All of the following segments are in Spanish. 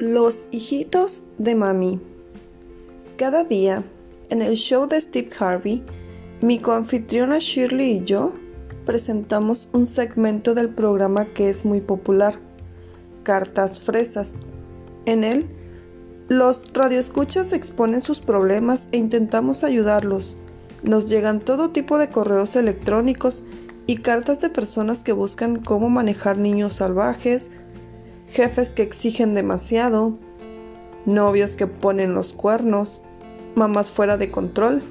Los hijitos de mami. Cada día, en el show de Steve Harvey, mi coanfitriona Shirley y yo presentamos un segmento del programa que es muy popular, Cartas Fresas. En él, los radioescuchas exponen sus problemas e intentamos ayudarlos. Nos llegan todo tipo de correos electrónicos y cartas de personas que buscan cómo manejar niños salvajes, jefes que exigen demasiado, novios que ponen los cuernos, mamás fuera de control,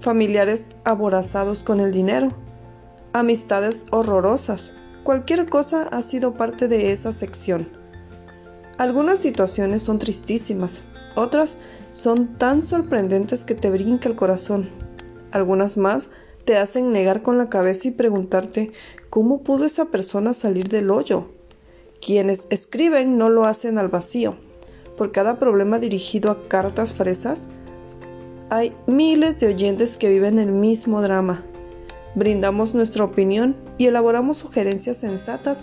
familiares aborazados con el dinero, amistades horrorosas. Cualquier cosa ha sido parte de esa sección. Algunas situaciones son tristísimas, otras son tan sorprendentes que te brinca el corazón. Algunas más te hacen negar con la cabeza y preguntarte cómo pudo esa persona salir del hoyo. Quienes escriben no lo hacen al vacío. Por cada problema dirigido a cartas fresas, hay miles de oyentes que viven el mismo drama. Brindamos nuestra opinión y elaboramos sugerencias sensatas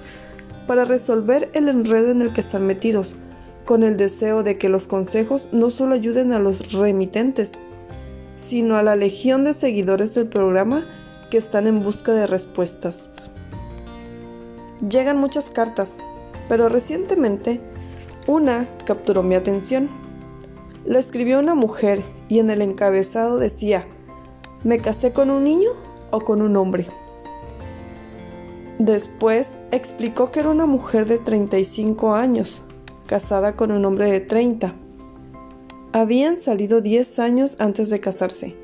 para resolver el enredo en el que están metidos, con el deseo de que los consejos no solo ayuden a los remitentes, sino a la legión de seguidores del programa que están en busca de respuestas. Llegan muchas cartas, pero recientemente una capturó mi atención. La escribió una mujer y en el encabezado decía, ¿me casé con un niño o con un hombre? Después explicó que era una mujer de 35 años, casada con un hombre de 30. Habían salido 10 años antes de casarse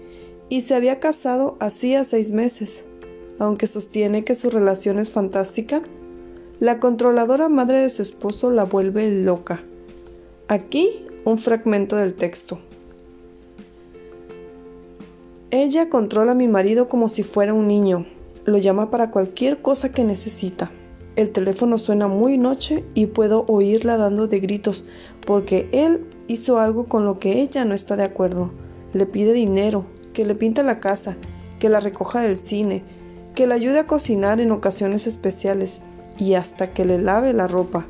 y se había casado hacía 6 meses. Aunque sostiene que su relación es fantástica, la controladora madre de su esposo la vuelve loca. Aquí un fragmento del texto. Ella controla a mi marido como si fuera un niño. Lo llama para cualquier cosa que necesita. El teléfono suena muy noche y puedo oírla dando de gritos porque él hizo algo con lo que ella no está de acuerdo. Le pide dinero, que le pinte la casa, que la recoja del cine, que le ayude a cocinar en ocasiones especiales y hasta que le lave la ropa.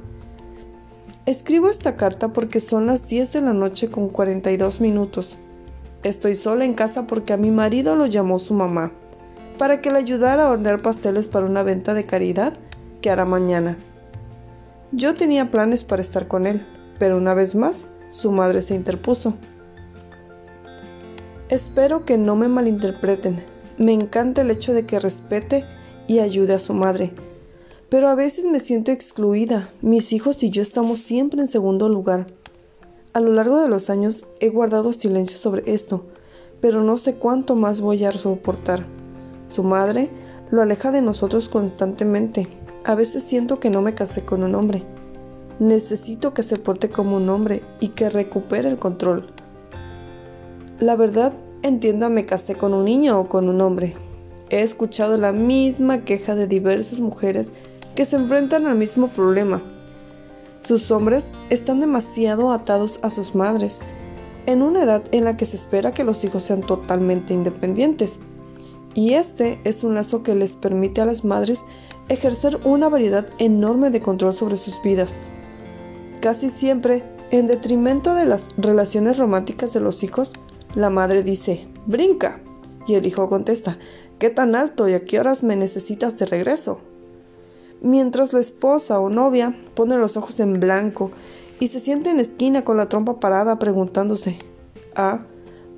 Escribo esta carta porque son las 10 de la noche con 42 minutos. Estoy sola en casa porque a mi marido lo llamó su mamá para que le ayudara a hornear pasteles para una venta de caridad que hará mañana. Yo tenía planes para estar con él, pero una vez más su madre se interpuso. Espero que no me malinterpreten. Me encanta el hecho de que respete y ayude a su madre, pero a veces me siento excluida. Mis hijos y yo estamos siempre en segundo lugar. A lo largo de los años he guardado silencio sobre esto, pero no sé cuánto más voy a soportar. Su madre lo aleja de nosotros constantemente. A veces siento que no me casé con un hombre. Necesito que se porte como un hombre y que recupere el control. La verdad, entiendo me casé con un niño o con un hombre. He escuchado la misma queja de diversas mujeres que se enfrentan al mismo problema. Sus hombres están demasiado atados a sus madres, en una edad en la que se espera que los hijos sean totalmente independientes. Y este es un lazo que les permite a las madres ejercer una variedad enorme de control sobre sus vidas. Casi siempre, en detrimento de las relaciones románticas de los hijos, la madre dice, brinca. Y el hijo contesta, ¿qué tan alto y a qué horas me necesitas de regreso? Mientras la esposa o novia pone los ojos en blanco y se siente en esquina con la trompa parada preguntándose, ah,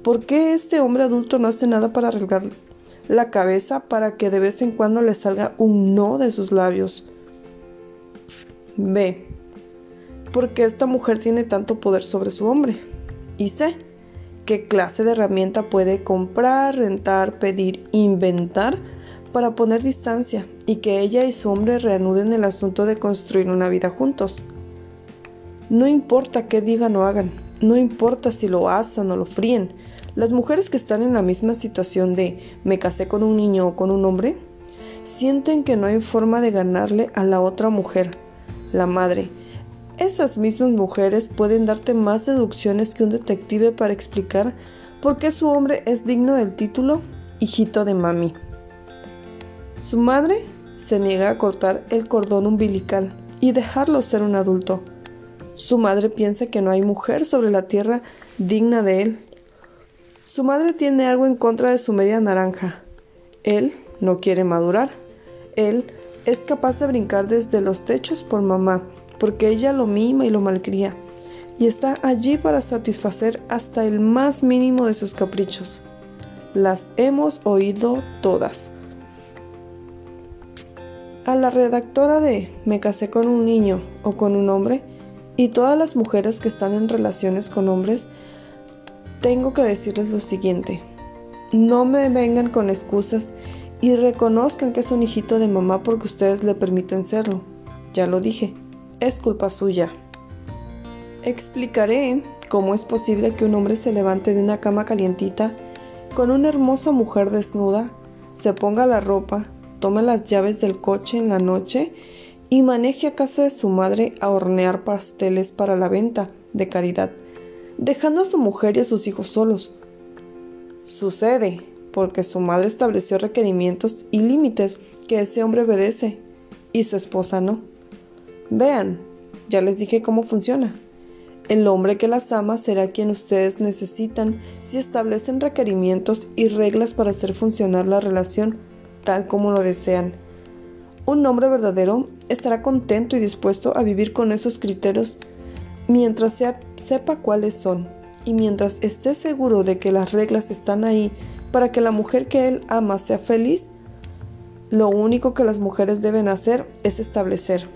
¿por qué este hombre adulto no hace nada para arreglar la cabeza para que de vez en cuando le salga un no de sus labios? B. qué esta mujer tiene tanto poder sobre su hombre. Y C. ¿Qué clase de herramienta puede comprar, rentar, pedir, inventar para poner distancia y que ella y su hombre reanuden el asunto de construir una vida juntos. No importa qué digan o hagan, no importa si lo asan o lo fríen, las mujeres que están en la misma situación de me casé con un niño o con un hombre, sienten que no hay forma de ganarle a la otra mujer, la madre. Esas mismas mujeres pueden darte más deducciones que un detective para explicar por qué su hombre es digno del título hijito de mami. Su madre se niega a cortar el cordón umbilical y dejarlo ser un adulto. Su madre piensa que no hay mujer sobre la tierra digna de él. Su madre tiene algo en contra de su media naranja. Él no quiere madurar. Él es capaz de brincar desde los techos por mamá, porque ella lo mima y lo malcría, y está allí para satisfacer hasta el más mínimo de sus caprichos. Las hemos oído todas. A la redactora de Me casé con un niño o con un hombre, y todas las mujeres que están en relaciones con hombres, tengo que decirles lo siguiente. No me vengan con excusas y reconozcan que es un hijito de mamá porque ustedes le permiten serlo. Ya lo dije, es culpa suya. Explicaré cómo es posible que un hombre se levante de una cama calientita con una hermosa mujer desnuda, se ponga la ropa, tome las llaves del coche en la noche y maneje a casa de su madre a hornear pasteles para la venta de caridad, dejando a su mujer y a sus hijos solos. Sucede porque su madre estableció requerimientos y límites que ese hombre obedece y su esposa no. Vean, ya les dije cómo funciona. El hombre que las ama será quien ustedes necesitan si establecen requerimientos y reglas para hacer funcionar la relación tal como lo desean. Un hombre verdadero estará contento y dispuesto a vivir con esos criterios mientras sepa cuáles son y mientras esté seguro de que las reglas están ahí para que la mujer que él ama sea feliz, lo único que las mujeres deben hacer es establecer,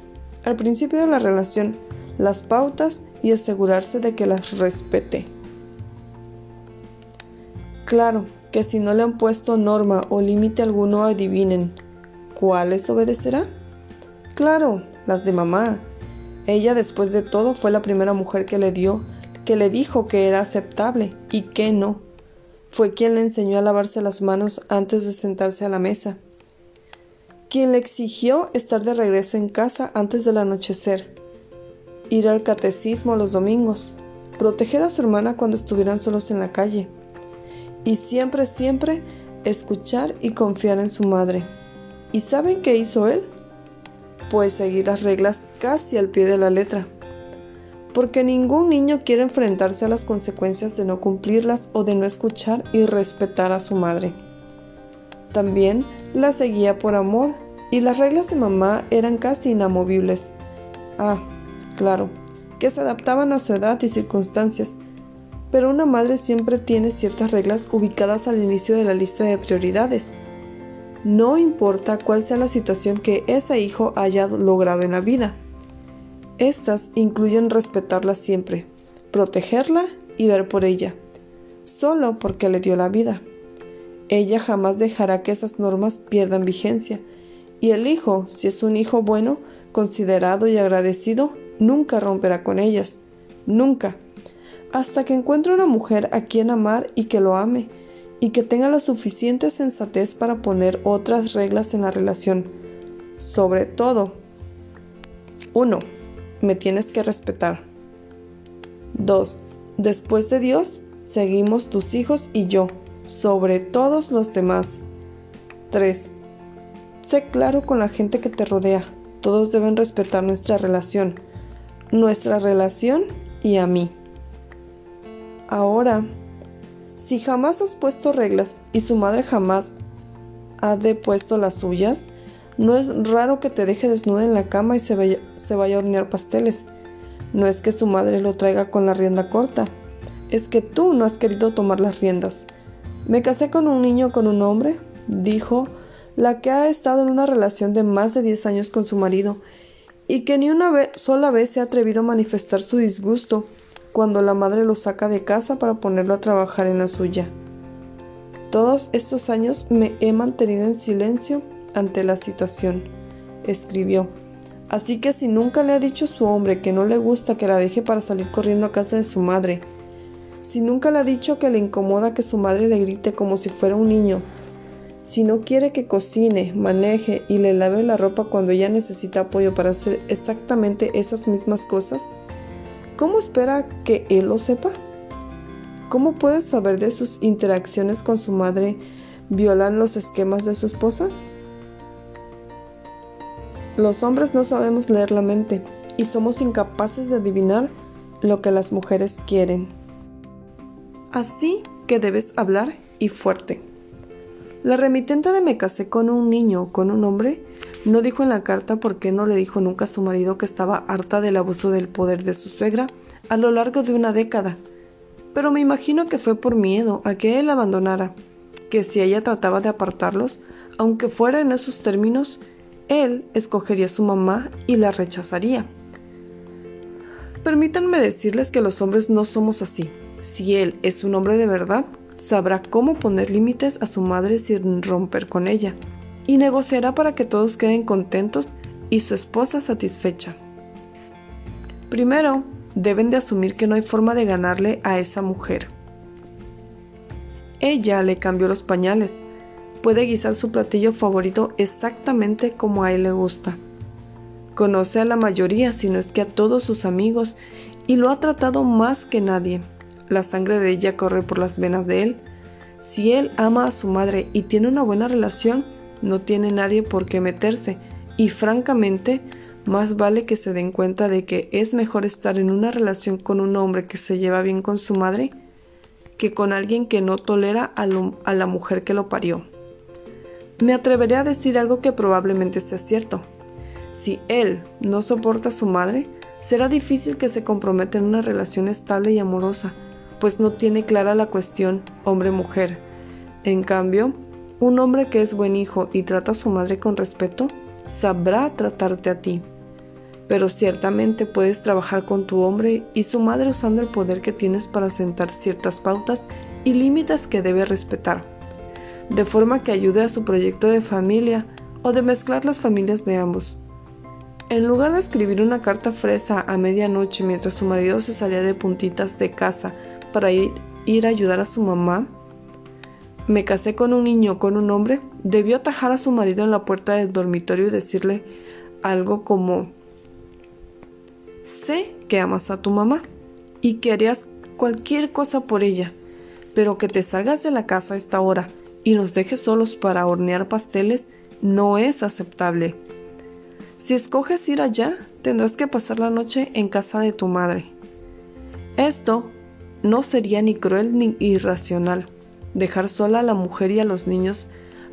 al principio de la relación, las pautas y asegurarse de que las respete. Claro que si no le han puesto norma o límite alguno, adivinen, ¿cuáles obedecerá? Claro, las de mamá. Ella después de todo fue la primera mujer que le dio, que le dijo que era aceptable y que no. Fue quien le enseñó a lavarse las manos antes de sentarse a la mesa, quien le exigió estar de regreso en casa antes del anochecer, ir al catecismo los domingos, proteger a su hermana cuando estuvieran solos en la calle, y siempre, siempre escuchar y confiar en su madre. ¿Y saben qué hizo él? Pues seguir las reglas casi al pie de la letra porque ningún niño quiere enfrentarse a las consecuencias de no cumplirlas o de no escuchar y respetar a su madre. También la seguía por amor y las reglas de mamá eran casi inamovibles. Ah, claro, que se adaptaban a su edad y circunstancias, pero una madre siempre tiene ciertas reglas ubicadas al inicio de la lista de prioridades. No importa cuál sea la situación que ese hijo haya logrado en la vida. Estas incluyen respetarla siempre, protegerla y ver por ella, solo porque le dio la vida. Ella jamás dejará que esas normas pierdan vigencia, y el hijo, si es un hijo bueno, considerado y agradecido, nunca romperá con ellas, nunca, hasta que encuentre una mujer a quien amar y que lo ame, y que tenga la suficiente sensatez para poner otras reglas en la relación. Sobre todo, 1 me tienes que respetar. 2. Después de Dios, seguimos tus hijos y yo, sobre todos los demás. 3. Sé claro con la gente que te rodea. Todos deben respetar nuestra relación. Nuestra relación y a mí. Ahora, si jamás has puesto reglas y su madre jamás ha depuesto las suyas, no es raro que te deje desnuda en la cama y se vaya, a hornear pasteles. No es que su madre lo traiga con la rienda corta, es que tú no has querido tomar las riendas. Me casé con un niño con un hombre, dijo la que ha estado en una relación de más de 10 años con su marido y que ni una sola vez se ha atrevido a manifestar su disgusto cuando la madre lo saca de casa para ponerlo a trabajar en la suya. Todos estos años me he mantenido en silencio ante la situación. Escribió. Así que si nunca le ha dicho a su hombre que no le gusta que la deje para salir corriendo a casa de su madre, si nunca le ha dicho que le incomoda que su madre le grite como si fuera un niño, si no quiere que cocine, maneje y le lave la ropa cuando ella necesita apoyo para hacer exactamente esas mismas cosas, ¿cómo espera que él lo sepa? ¿Cómo puede saber de sus interacciones con su madre violan los esquemas de su esposa? Los hombres no sabemos leer la mente y somos incapaces de adivinar lo que las mujeres quieren. Así que debes hablar y fuerte. La remitente de me casé con un niño, con un hombre, no dijo en la carta por qué no le dijo nunca a su marido que estaba harta del abuso del poder de su suegra a lo largo de una década. Pero me imagino que fue por miedo a que él abandonara, que si ella trataba de apartarlos, aunque fuera en esos términos, él escogería a su mamá y la rechazaría. Permítanme decirles que los hombres no somos así. Si él es un hombre de verdad, sabrá cómo poner límites a su madre sin romper con ella y negociará para que todos queden contentos y su esposa satisfecha. Primero, deben de asumir que no hay forma de ganarle a esa mujer. Ella le cambió los pañales, puede guisar su platillo favorito exactamente como a él le gusta. Conoce a la mayoría, si no es que a todos sus amigos, y lo ha tratado más que nadie. La sangre de ella corre por las venas de él. Si él ama a su madre y tiene una buena relación, no tiene nadie por qué meterse y francamente más vale que se den cuenta de que es mejor estar en una relación con un hombre que se lleva bien con su madre que con alguien que no tolera a, a la mujer que lo parió. Me atreveré a decir algo que probablemente sea cierto. Si él no soporta a su madre, será difícil que se comprometa en una relación estable y amorosa, pues no tiene clara la cuestión hombre-mujer. En cambio, un hombre que es buen hijo y trata a su madre con respeto, sabrá tratarte a ti. Pero ciertamente puedes trabajar con tu hombre y su madre usando el poder que tienes para sentar ciertas pautas y límites que debe respetar, de forma que ayude a su proyecto de familia o de mezclar las familias de ambos. En lugar de escribir una carta fresa a medianoche mientras su marido se salía de puntitas de casa para ir, ir a ayudar a su mamá, me casé con un niño, con un hombre, debió atajar a su marido en la puerta del dormitorio y decirle algo como, sé que amas a tu mamá y que harías cualquier cosa por ella, pero que te salgas de la casa a esta hora y nos dejes solos para hornear pasteles no es aceptable. Si escoges ir allá, tendrás que pasar la noche en casa de tu madre. Esto no sería ni cruel ni irracional dejar sola a la mujer y a los niños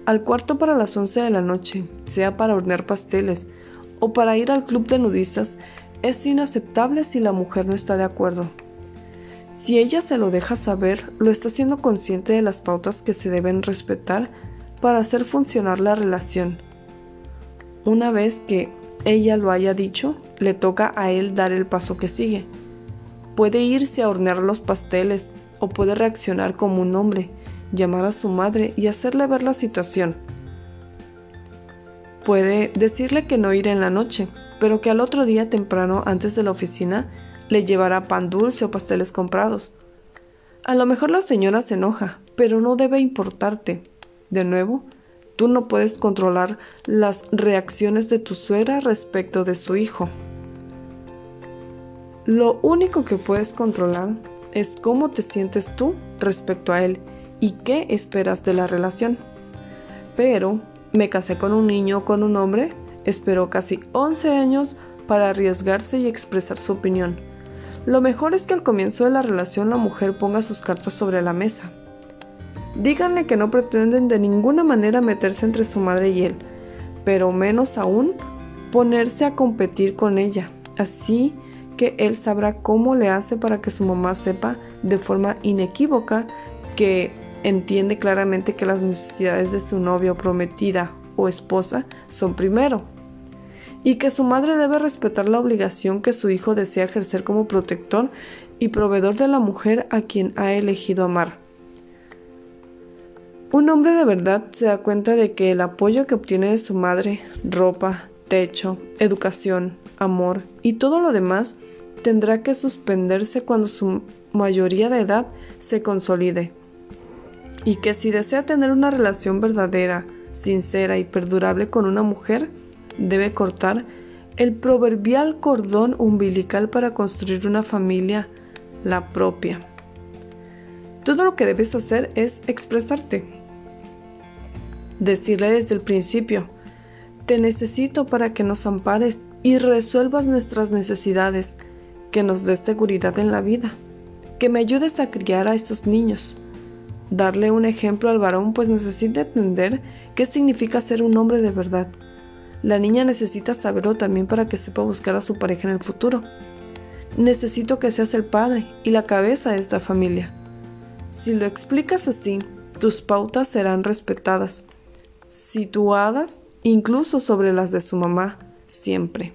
al cuarto para las 11 de la noche, sea para hornear pasteles o para ir al club de nudistas, es inaceptable si la mujer no está de acuerdo. Si ella se lo deja saber, lo está siendo consciente de las pautas que se deben respetar para hacer funcionar la relación. Una vez que ella lo haya dicho, le toca a él dar el paso que sigue. Puede irse a hornear los pasteles o puede reaccionar como un hombre llamar a su madre y hacerle ver la situación. Puede decirle que no irá en la noche, pero que al otro día temprano antes de la oficina le llevará pan dulce o pasteles comprados. A lo mejor la señora se enoja, pero no debe importarte. De nuevo, tú no puedes controlar las reacciones de tu suegra respecto de su hijo. Lo único que puedes controlar es cómo te sientes tú respecto a él y qué esperas de la relación. Pero me casé con un niño o con un hombre, esperó casi 11 años para arriesgarse y expresar su opinión. Lo mejor es que al comienzo de la relación la mujer ponga sus cartas sobre la mesa. Díganle que no pretenden de ninguna manera meterse entre su madre y él, pero menos aún ponerse a competir con ella. Así que él sabrá cómo le hace para que su mamá sepa de forma inequívoca que entiende claramente que las necesidades de su novia prometida o esposa son primero y que su madre debe respetar la obligación que su hijo desea ejercer como protector y proveedor de la mujer a quien ha elegido amar. Un hombre de verdad se da cuenta de que el apoyo que obtiene de su madre, ropa, techo, educación, amor y todo lo demás tendrá que suspenderse cuando su mayoría de edad se consolide y que si desea tener una relación verdadera, sincera y perdurable con una mujer, debe cortar el proverbial cordón umbilical para construir una familia, la propia. Todo lo que debes hacer es expresarte. Decirle desde el principio, Te necesito para que nos ampares y resuelvas nuestras necesidades, que nos des seguridad en la vida, que me ayudes a criar a estos niños. Darle un ejemplo al varón pues necesita entender qué significa ser un hombre de verdad. La niña necesita saberlo también para que sepa buscar a su pareja en el futuro. Necesito que seas el padre y la cabeza de esta familia. Si lo explicas así, tus pautas serán respetadas, situadas incluso sobre las de su mamá, siempre.